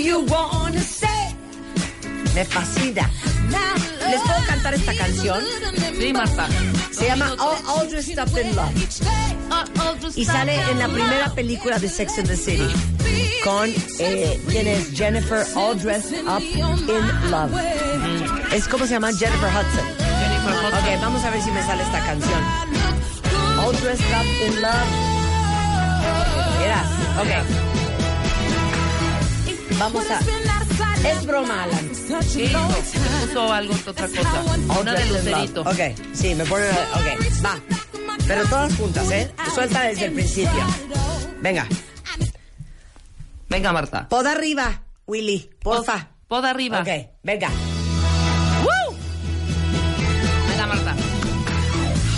you wanna say? Me fascina. ¿Les puedo cantar esta canción? Sí, Marta. Se llama All, All Dressed Up in Love. Y sale en la primera película de Sex and the City con eh, ¿quién es? Jennifer All Dressed Up in Love. Es como se llama Jennifer Hudson. Jennifer Hudson. Ok, vamos a ver si me sale esta canción. All Dressed Up in Love. Verás, ok. Vamos a... Es broma, Alan. Sí, no, puso algo, otra cosa. Una de. Lucerito. Ok, sí, me pone... Ok, va. Pero todas juntas, ¿eh? Suelta desde el principio. Venga. Venga, Marta. Poda arriba, Willy, porfa. Poda arriba. Ok, venga. ¡Woo! Venga, Marta.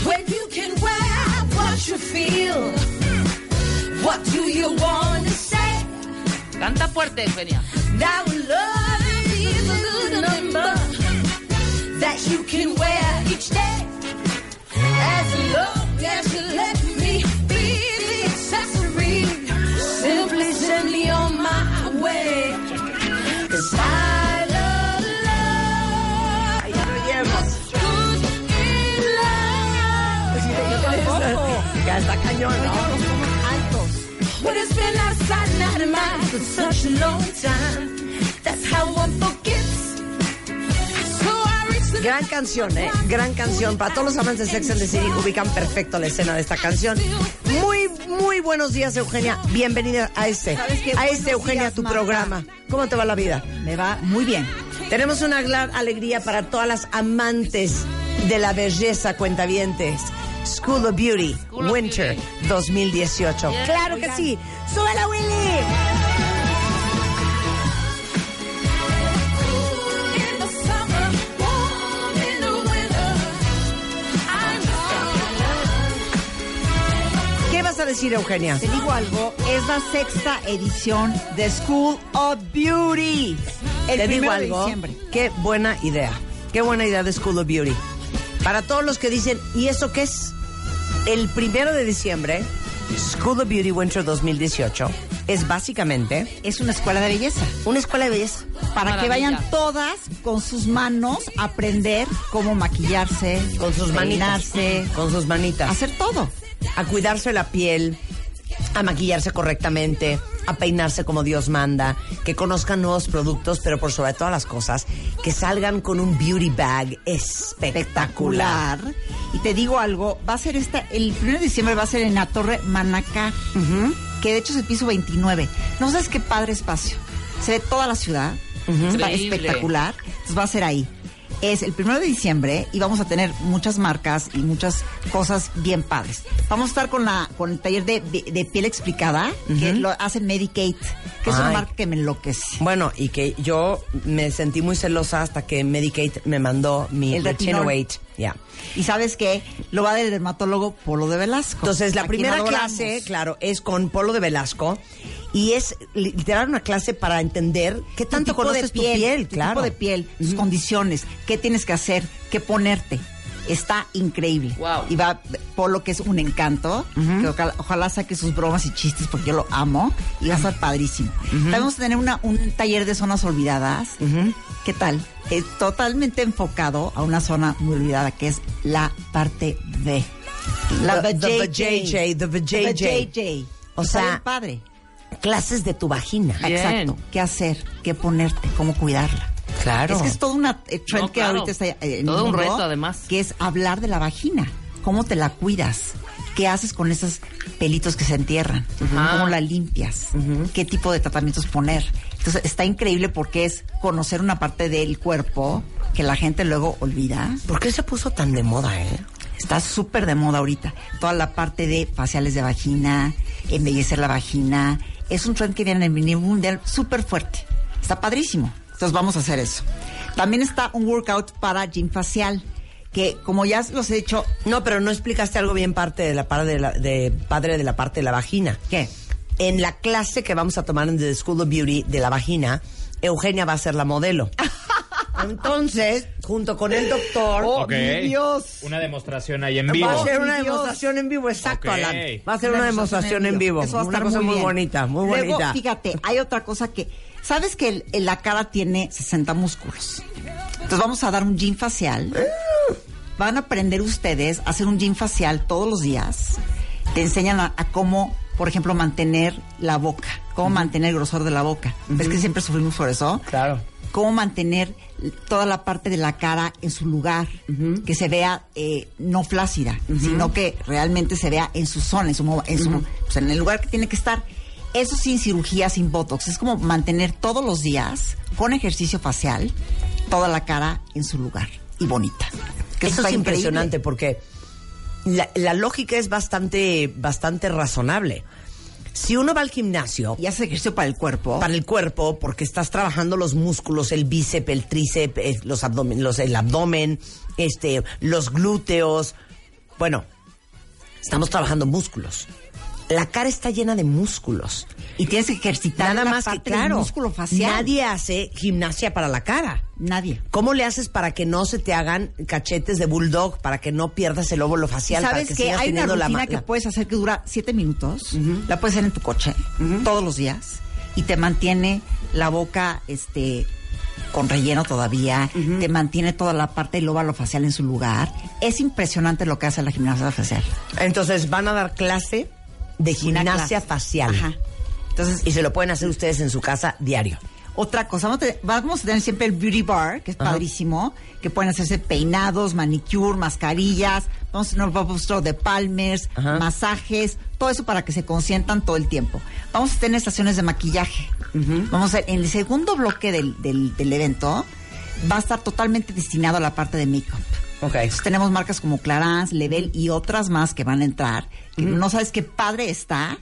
When you can wear what you feel, what do you fuerte, Eugenia. Now love is a good number that you can wear each day. As long as you let me be the accessory, simply send me on my way. 'Cause I love love. Ya lo llevas. Good in love. Ya está cañón, ¿no? For such a long time. That's how one forgets. Gran canción, ¿eh? Gran canción. Para todos los amantes de Sex and the City, ubican perfecto la escena de esta canción. Muy, muy buenos días, Eugenia. Bienvenida a este, a este, Eugenia, días, tu Marta. programa. ¿Cómo te va la vida? Me va muy bien. Tenemos una gran alegría para todas las amantes de la belleza cuentavientes. School of Beauty, School of Winter Beauty. 2018. Bien. ¡Claro que sí! ¡Súbela, Willy! Decir, Eugenia? Te digo algo, es la sexta edición de School of Beauty. El Te digo primero de algo. diciembre. Qué buena idea. Qué buena idea de School of Beauty. Para todos los que dicen, ¿y eso qué es? El primero de diciembre, School of Beauty Winter 2018 es básicamente Es una escuela de belleza. una escuela de belleza. Para que vayan todas con sus manos a aprender cómo maquillarse, Con sus manitas. peinarse, Con sus manitas. hacer todo. A cuidarse la piel, a maquillarse correctamente, a peinarse como Dios manda, que conozcan nuevos productos, pero por sobre todas las cosas, que salgan con un beauty bag espectacular. espectacular. Y te digo algo, va a ser esta, el 1 de diciembre va a ser en la Torre Manacá, que de hecho es el piso 29. No sabes qué padre espacio. Se ve toda la ciudad, Increíble. espectacular. Entonces va a ser ahí. Es el 1 de diciembre y vamos a tener muchas marcas y muchas cosas bien padres. Vamos a estar con la con el taller de, de- piel explicada, que lo hace Medicate, que es una marca que me enloquece. Bueno, y que yo me sentí muy celosa hasta que Medicate me mandó mi El. Retinol Ya. Y sabes que lo va del dermatólogo Polo de Velasco. Entonces, la primera clase, claro, es con Polo de Velasco y es literal una clase para entender qué tanto tipo de conoces tu piel, tu claro. tipo de piel, tus condiciones, qué tienes que hacer, qué ponerte. Está increíble. Wow. Y va Polo, que es un encanto. que ojalá, ojalá saque sus bromas y chistes porque yo lo amo. Y va a estar padrísimo. También Vamos a tener una, un taller de zonas olvidadas. ¿Qué tal? Es totalmente enfocado a una zona muy olvidada que es la parte B. La The- the vajayjay, the vajayjay. The vajayjay. O sea, padre. Clases de tu vagina. Bien. Exacto. ¿Qué hacer? ¿Qué ponerte? ¿Cómo cuidarla? Claro. Es que es todo una eh, trend No, que ahorita está eh, en Todo un reto, además. Que es hablar de la vagina. ¿Cómo te la cuidas? ¿Qué haces con esos pelitos que se entierran? ¿Cómo la limpias? ¿Qué tipo de tratamientos poner? Entonces está increíble porque es conocer una parte del cuerpo que la gente luego olvida. ¿Por qué se puso tan de moda, eh? Está súper de moda ahorita. Toda la parte de faciales de vagina, embellecer la vagina. Es un trend que viene en el nivel mundial súper fuerte. Está padrísimo. Entonces vamos a hacer eso. También está un workout para gym facial. Que como ya los he dicho, No, pero no explicaste algo bien parte de la, par- de la- de padre de la parte de la vagina. ¿qué? En la clase que vamos a tomar en The School of Beauty de la vagina, Eugenia va a ser la modelo. Entonces, junto con el doctor, ¡Oh, Dios! Una demostración ahí en va vivo. a ser una demostración en vivo, exacto, Ok. Alan. Va a ser Una una demostración en vivo. Eso va a una estar cosa muy, bien. bonita, muy Luego, bonita. fíjate, hay otra cosa que Sabes que el- el- la cara tiene 60 músculos. Entonces vamos a dar un gym facial. Van a aprender ustedes a hacer un gym facial todos los días. Te enseñan a, a cómo, por ejemplo, mantener la boca, cómo mantener el grosor de la boca. ¿Ves que siempre sufrimos por eso? Claro. cómo mantener toda la parte de la cara en su lugar, que se vea eh, no flácida, sino que realmente se vea en su zona, en su, en, su pues, en el lugar que tiene que estar. Eso sin cirugía, sin botox. Es como mantener todos los días, con ejercicio facial, toda la cara en su lugar y bonita. Que Eso es increíble. impresionante porque la, la lógica es bastante, bastante razonable. Si uno va al gimnasio Y hace ejercicio para el cuerpo. para el cuerpo, porque estás trabajando los músculos, el bíceps, el tríceps, eh, los abdomen, los, el abdomen, este, los glúteos. Bueno, estamos trabajando músculos. La cara está llena de músculos. y tienes que ejercitar Nada la más que, parte del claro, músculo facial. nadie hace gimnasia para la cara. Nadie. ¿Cómo le haces para que no se te hagan cachetes de bulldog, para que no pierdas el óvulo facial, para ¿Sabes que que sigas hay una la rutina ma- que la- puedes hacer que dura siete minutos? La puedes hacer en tu coche todos los días y te mantiene la boca este con relleno todavía, te mantiene toda la parte del óvalo facial en su lugar. Es impresionante lo que hace la gimnasia facial. Entonces van a dar clase de gimnasia facial. Ajá. Entonces, Y se lo pueden hacer ustedes en su casa diario. Otra cosa, vamos a, tener, vamos a tener siempre el beauty bar, que es Ajá. padrísimo, que pueden hacerse peinados, manicure, mascarillas, vamos a tener un pop store de palmers, Ajá. masajes, todo eso para que se consientan todo el tiempo. Vamos a tener estaciones de maquillaje. Vamos a en el segundo bloque del, del, del evento va a estar totalmente destinado a la parte de make-up. Ok. Entonces, tenemos marcas como Clarins, Level y otras más que van a entrar. Que No sabes qué padre está,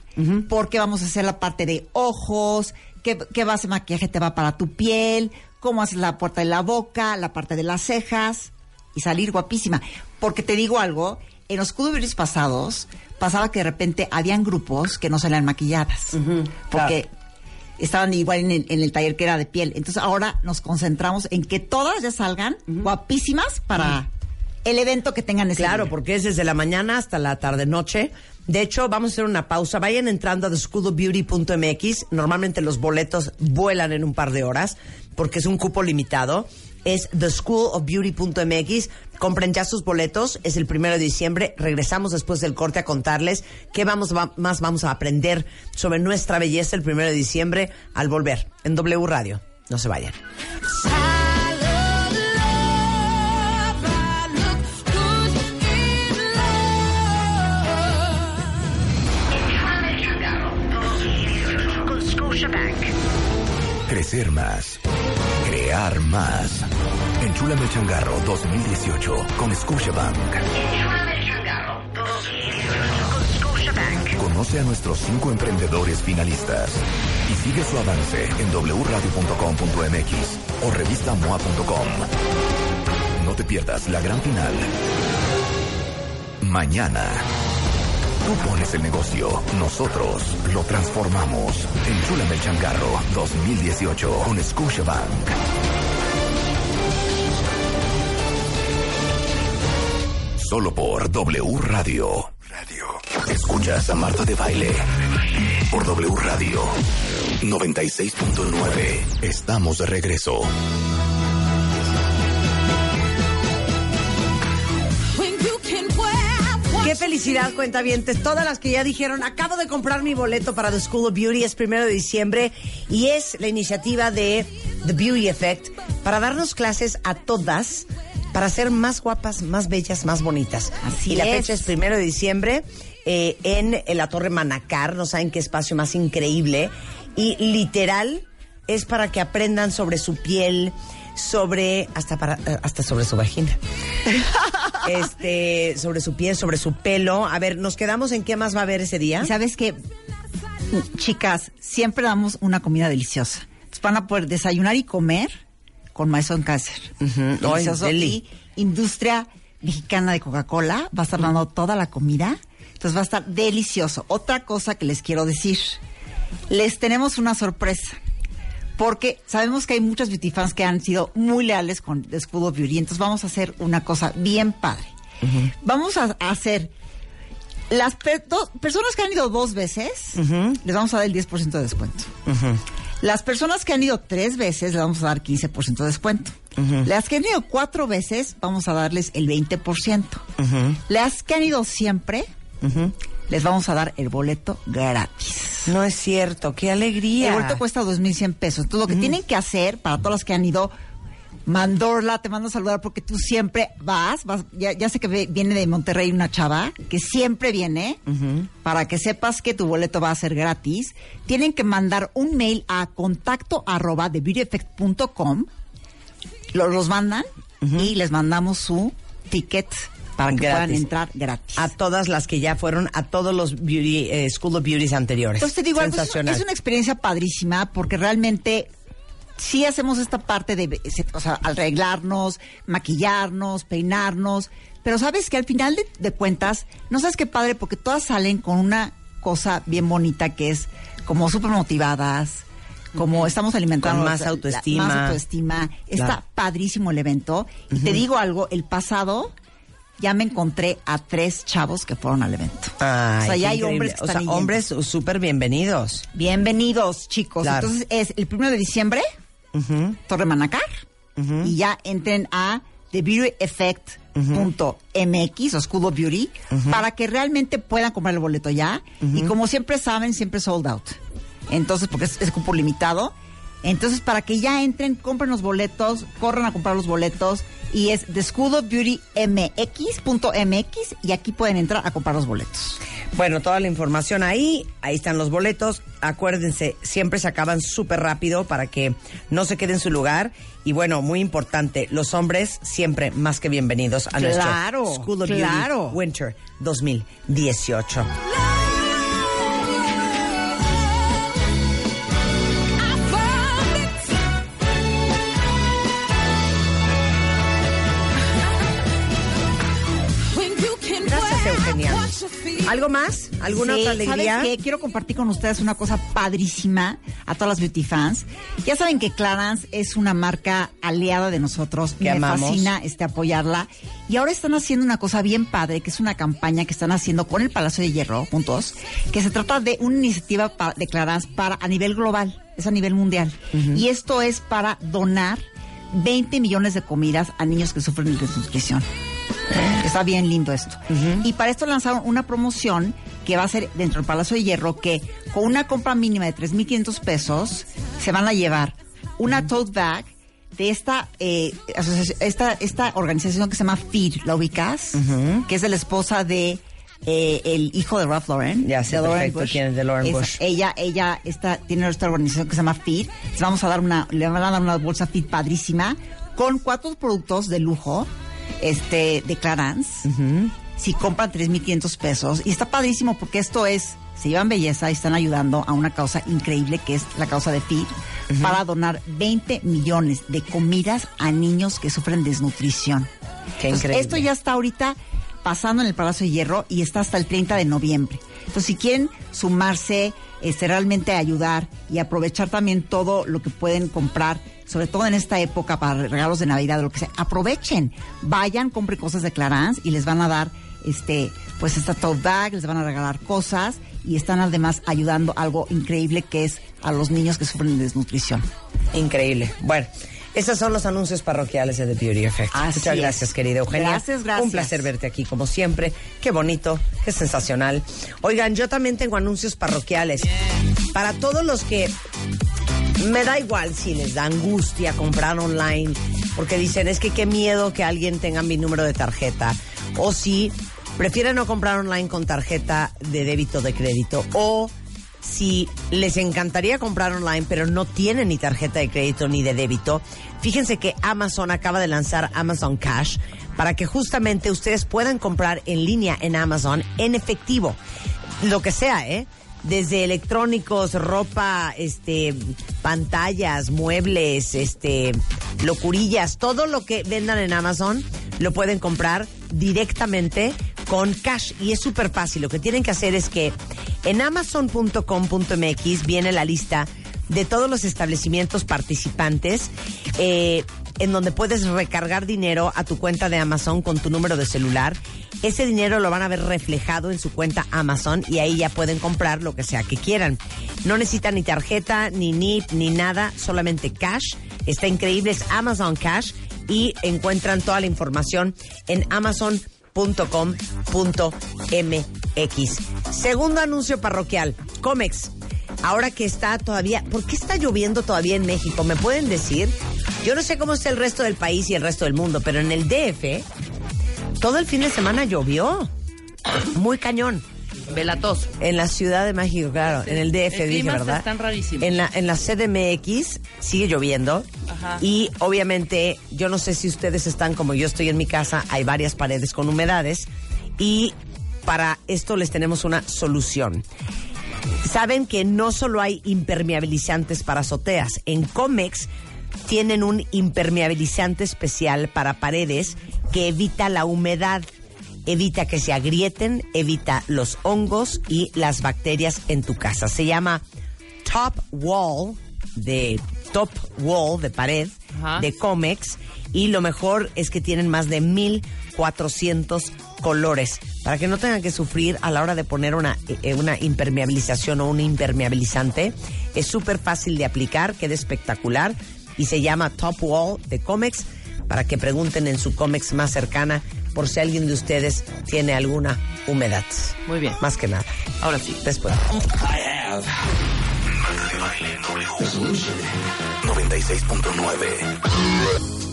porque vamos a hacer la parte de ojos, qué, qué base de maquillaje te va para tu piel, cómo haces la puerta de la boca, la parte de las cejas y salir guapísima. Porque te digo algo, en los Cudoberis pasados pasaba que de repente habían grupos que no salían maquilladas. Porque estaban igual en el, en el taller que era de piel. Entonces ahora nos concentramos en que todas ya salgan guapísimas para el evento que tengan ese Claro, día. porque es desde la mañana hasta la tarde-noche. De hecho, vamos a hacer una pausa. Vayan entrando a theschoolofbeauty.mx. Normalmente los boletos vuelan en un par de horas porque es un cupo limitado. Es theschoolofbeauty.mx. Compren ya sus boletos. Es el primero de diciembre. Regresamos después del corte a contarles qué vamos, va- más vamos a aprender sobre nuestra belleza el primero de diciembre al volver en W Radio. No se vayan. Crecer más. Crear más. Enchúlame el changarro 2018 con Scotiabank. Enchúlame el changarro 2018 con Scotiabank. Conoce a nuestros cinco emprendedores finalistas y sigue su avance en wradio.com.mx o revistamoa.com. No te pierdas la gran final. Mañana. Tú pones el negocio, nosotros lo transformamos. Enchúlame el changarro 2018 con Scotiabank. Solo por W Radio. Radio. Escuchas a Marta de Baile. Por W Radio. 96.9. Estamos de regreso. Qué felicidad, cuentavientes. Todas las que ya dijeron, acabo de comprar mi boleto para The School of Beauty, es primero de diciembre y es la iniciativa de The Beauty Effect para darnos clases a todas para ser más guapas, más bellas, más bonitas. Así y la es. fecha es primero de diciembre eh, en, en la Torre Manacar. No saben qué espacio más increíble. Y literal es para que aprendan sobre su piel, sobre hasta para eh, hasta sobre su vagina. este, sobre su piel, sobre su pelo. A ver, nos quedamos en qué más va a haber ese día. Sabes que, chicas, siempre damos una comida deliciosa. Entonces van a poder desayunar y comer con cáncer. Ujú. Delicioso. Ay, deli. y industria mexicana de Coca-Cola va a estar dando toda la comida. Entonces va a estar delicioso. Otra cosa que les quiero decir. Les tenemos una sorpresa. Porque sabemos que hay muchos beauty fans que han sido muy leales con School of Beauty. Entonces vamos a hacer una cosa bien padre. Vamos a, a hacer las per- personas que han ido dos veces, les vamos a dar el 10% de descuento. Las personas que han ido tres veces, les vamos a dar 15% de descuento. Las que han ido cuatro veces, vamos a darles el 20%. Las que han ido siempre, les vamos a dar el boleto gratis. No es cierto, qué alegría. El boleto cuesta 2.100 pesos. Entonces, lo que tienen que hacer, para todas las que han ido, Mandorla, te mando a saludar porque tú siempre vas. vas ya, ya sé que viene de Monterrey una chava que siempre viene. Para que sepas que tu boleto va a ser gratis. Tienen que mandar un mail a contacto arroba de beautyeffect.com. Lo- los mandan y les mandamos su ticket para que puedan entrar gratis. A todas las que ya fueron a todos los beauty, eh, School of Beauties anteriores. Entonces te digo, algo, es, Sensacional. es una experiencia padrísima porque realmente sí hacemos esta parte de o sea, arreglarnos, maquillarnos, peinarnos, pero sabes que al final de, de cuentas, no sabes qué padre porque todas salen con una cosa bien bonita que es como súper motivadas, como estamos alimentando Con más la- la- autoestima. más autoestima. Está Claro. padrísimo el evento. Y te digo algo, el pasado ya me encontré a tres chavos que fueron al evento. Ay, o sea, ya hay increíble. hombres que O sea, yendo. hombres súper bienvenidos. Bienvenidos, chicos. Claro. Entonces es el primero de diciembre, Torre Manacar, y ya entren a thebeautyeffect.mx o School of Beauty para que realmente puedan comprar el boleto ya. Y como siempre saben, siempre sold out. Entonces, porque es, es cupo limitado. Entonces, para que ya entren, compren los boletos, corran a comprar los boletos. Y es The School of Beauty MX.mx y aquí pueden entrar a comprar los boletos. Bueno, toda la información ahí, ahí están los boletos. Acuérdense, siempre se acaban súper rápido para que no se quede en su lugar. Y bueno, muy importante, los hombres siempre más que bienvenidos a Claro, nuestro School of claro. Beauty Winter 2018. ¿Algo más? ¿Alguna Sí, otra alegría? ¿sabes qué? Quiero compartir con ustedes una cosa padrísima a todas las beauty fans. Ya saben que Clarance es una marca aliada de nosotros. Que Me amamos. fascina este apoyarla. Y ahora están haciendo una cosa bien padre, que es una campaña que están haciendo con el Palacio de Hierro, juntos, que se trata de una iniciativa de Clarance para a nivel global, es a nivel mundial. Y esto es para donar 20 millones de comidas a niños que sufren de desnutrición. Está bien lindo esto. Y para esto lanzaron una promoción que va a ser dentro del Palacio de Hierro que con una compra mínima de 3.500 pesos se van a llevar una tote bag de esta, eh, esta, esta organización que se llama FEED, ¿la ubicas? Que es de la esposa de eh, el hijo de Ralph Lauren. Ya sé de quién es de Lauren Esa- Bush. Ella, ella está, tiene esta organización que se llama FEED. Les vamos a dar una, le van a dar una bolsa FEED padrísima con cuatro productos de lujo, este, de Clarance. Si compran 3.500 pesos. Y está padrísimo porque esto es, se llevan belleza y están ayudando a una causa increíble que es la causa de FEED para donar 20 millones de comidas a niños que sufren desnutrición. Qué Entonces, increíble. Esto ya está ahorita pasando en el Palacio de Hierro y está hasta el 30 de noviembre. Entonces, si quieren sumarse, este, realmente ayudar y aprovechar también todo lo que pueden comprar, sobre todo en esta época para regalos de Navidad o lo que sea, aprovechen. Vayan, compren cosas de Clarance y les van a dar este, pues esta tote bag, les van a regalar cosas y están además ayudando algo increíble que es a los niños que sufren de desnutrición. Increíble. Bueno, esos son los anuncios parroquiales de The Beauty Effect. Así Muchas es. gracias, querida Eugenia. Gracias, gracias. Un placer verte aquí, como siempre. Qué bonito, qué sensacional. Oigan, yo también tengo anuncios parroquiales. Para todos los que me da igual si les da angustia comprar online, porque dicen, es que qué miedo que alguien tenga mi número de tarjeta. O si prefieren no comprar online con tarjeta de débito de crédito. O si les encantaría comprar online, pero no tienen ni tarjeta de crédito ni de débito, fíjense que Amazon acaba de lanzar Amazon Cash para que justamente ustedes puedan comprar en línea en Amazon en efectivo. Lo que sea, ¿eh? Desde electrónicos, ropa, este, pantallas, muebles, este, locurillas, todo lo que vendan en Amazon lo pueden comprar directamente con cash y es súper fácil. Lo que tienen que hacer es que en amazon.com.mx viene la lista de todos los establecimientos participantes eh, en donde puedes recargar dinero a tu cuenta de Amazon con tu número de celular. Ese dinero lo van a ver reflejado en su cuenta Amazon y ahí ya pueden comprar lo que sea que quieran. No necesitan ni tarjeta, ni NIP, ni nada, solamente cash. Está increíble, es Amazon Cash y encuentran toda la información en amazon.com.mx. Segundo anuncio parroquial, Comex. Ahora que está todavía, ¿por qué está lloviendo todavía en México? ¿Me pueden decir? Yo no sé cómo está el resto del país y el resto del mundo, pero en el DF todo el fin de semana llovió. Muy cañón. Velatos. En la Ciudad de México, claro, en el DF, El dije, ¿verdad? están rarísimos. En la, en la CDMX sigue lloviendo. Ajá. Y obviamente, yo no sé si ustedes están como yo estoy en mi casa, hay varias paredes con humedades. Y para esto les tenemos una solución. Saben que no solo hay impermeabilizantes para azoteas. En Comex tienen un impermeabilizante especial para paredes que evita la humedad, evita que se agrieten, evita los hongos y las bacterias en tu casa. Se llama Top Wall de Top Wall de pared Ajá. de Comex y lo mejor es que tienen más de 1400 colores para que no tengan que sufrir a la hora de poner una, eh, una impermeabilización o un impermeabilizante. Es súper fácil de aplicar, queda espectacular y se llama Top Wall de Comex para que pregunten en su Comex más cercana por si alguien de ustedes tiene alguna humedad. Muy bien. Más que nada. Ahora sí. Después. 96.9.